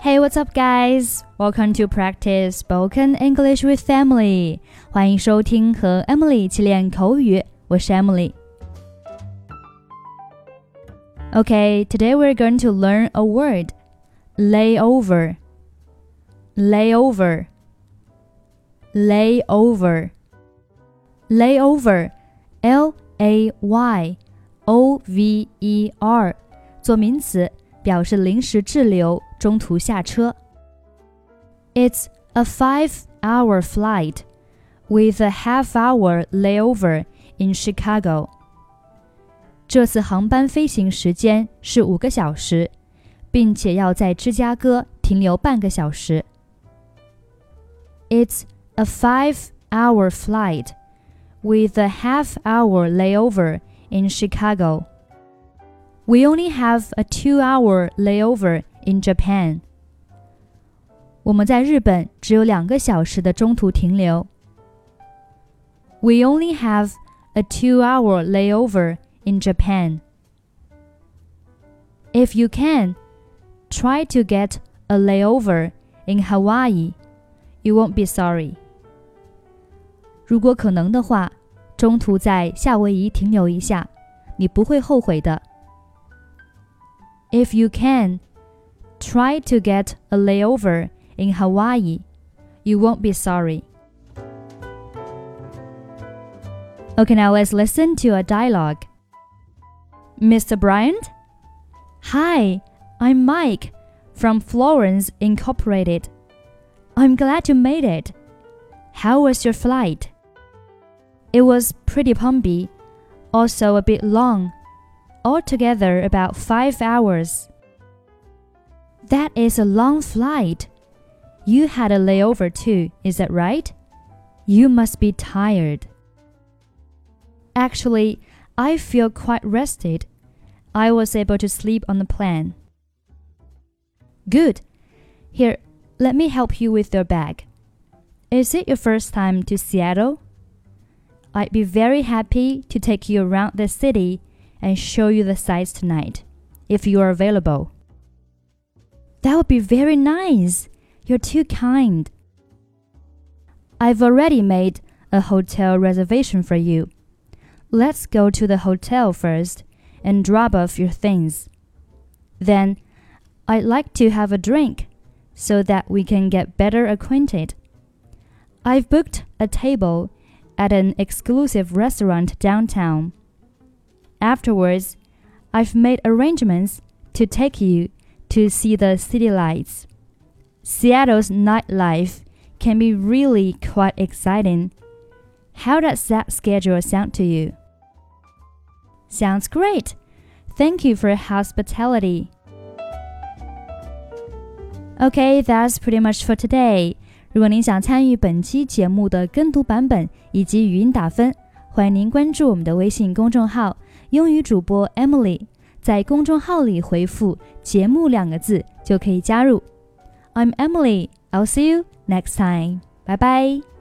Hey, what's up, guys? Welcome to practice spoken English with Emily. 欢迎收听和 Emily 一起练口语，我是 Emily。Okay, today we're going to learn a word. Layover. Layover. Layover. Layover. L A Y O V E R 做名词，表示临时滞留。 中途下车。It's a five-hour flight with a half-hour layover in Chicago. 这次航班飞行时间是五个小时，并且要在芝加哥停留半个小时。It's a five-hour flight with a half-hour layover in Chicago. We only have a two-hour layover in Japan. 我们在日本只有两个小时的中途停留。We only have a two-hour layover in Japan. If you can, try to get a layover in Hawaii. You won't be sorry. 如果可能的话，中途在夏威夷停留一下，你不会后悔的。If you can, Try to get a layover in Hawaii. You won't be sorry. Okay, now let's listen to a dialogue. Mr. Brian? Hi, I'm Mike from Florence Incorporated. I'm glad you made it. How was your flight? It was pretty pumpy, also a bit long, altogether about five hours. That is a long flight. You had a layover too, is that right? You must be tired. Actually, I feel quite rested. I was able to sleep on the plane. Good. Here, let me help you with your bag. Is it your first time to Seattle? I'd be very happy to take you around the city and show you the sights tonight, if you are available. That would be very nice. You're too kind. I've already made a hotel reservation for you. Let's go to the hotel first and drop off your things. Then, I'd like to have a drink so that we can get better acquainted. I've booked a table at an exclusive restaurant downtown. Afterwards, I've made arrangements to take you to see the city lights. Seattle's nightlife can be really quite exciting. How does that schedule sound to you? Sounds great. Thank you for your hospitality. Okay, that's pretty much for today. 如果您想参与本期节目的跟读版本以及语音打分，欢迎您关注我们的微信公众号“英语主播 Emily”。 在公众号里回复“节目”两个字就可以加入。I'm Emily. I'll see you next time. 拜拜